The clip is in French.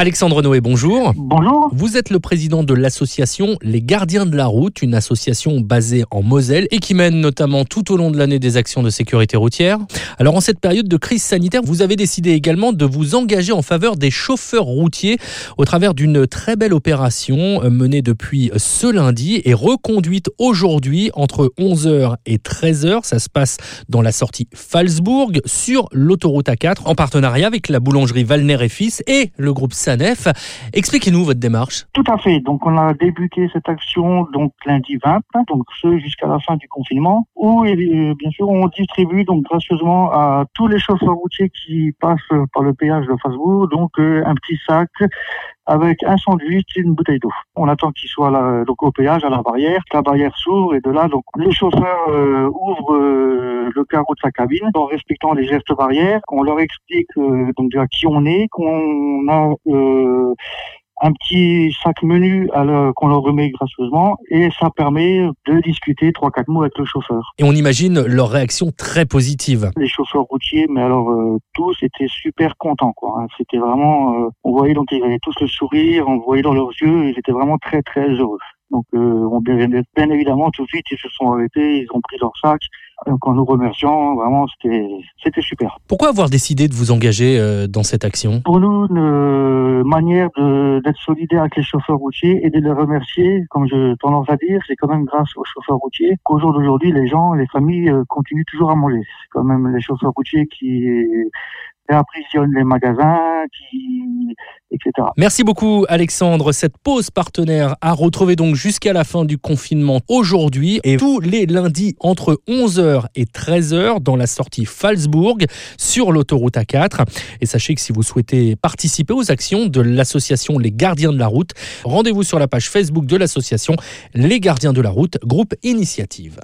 Alexandre Noé, bonjour. Bonjour. Vous êtes le président de l'association Les Gardiens de la Route, une association basée en Moselle et qui mène notamment tout au long de l'année des actions de sécurité routière. Alors en cette période de crise sanitaire, vous avez décidé également de vous engager en faveur des chauffeurs routiers au travers d'une très belle opération euh, menée depuis ce lundi et reconduite aujourd'hui entre 11h et 13h. Ça se passe dans la sortie Falsbourg sur l'autoroute A4 en partenariat avec la boulangerie Valner et Fils et le groupe Expliquez-nous votre démarche. Tout à fait. Donc, on a débuté cette action donc lundi 20, donc ce jusqu'à la fin du confinement, où euh, bien sûr on distribue donc gracieusement à tous les chauffeurs routiers qui passent par le péage de Fasbourg donc euh, un petit sac avec un sandwich et une bouteille d'eau. On attend qu'il soit là, donc au péage à la barrière, la barrière s'ouvre et de là donc le chauffeur euh, ouvre le carreau de sa cabine en respectant les gestes barrières. On leur explique donc déjà qui on est, qu'on a un petit sac menu qu'on leur remet gracieusement et ça permet de discuter trois quatre mots avec le chauffeur. Et on imagine leur réaction très positive. Les chauffeurs routiers, mais alors euh, tous étaient super contents quoi. Hein. C'était vraiment, euh, on voyait donc ils avaient tous le sourire, on voyait dans leurs yeux, ils étaient vraiment très très heureux. Donc euh, on, bien, bien évidemment tout de suite ils se sont arrêtés, ils ont pris leur sac donc en nous remerciant, vraiment, c'était super. Pourquoi avoir décidé de vous engager euh, dans cette action? Pour nous, une euh, manière d'être solidaire avec les chauffeurs routiers et de les remercier, comme je tendance à dire, c'est quand même grâce aux chauffeurs routiers qu'au jour d'aujourd'hui, les gens, les familles euh, continuent toujours à manger. C'est quand même les chauffeurs routiers qui les magasins, etc. Merci beaucoup Alexandre. Cette pause partenaire a retrouvé donc jusqu'à la fin du confinement aujourd'hui et tous les lundis entre 11h et 13h dans la sortie Falsbourg sur l'autoroute A4. Et sachez que si vous souhaitez participer aux actions de l'association Les Gardiens de la Route, rendez-vous sur la page Facebook de l'association Les Gardiens de la Route, groupe initiative.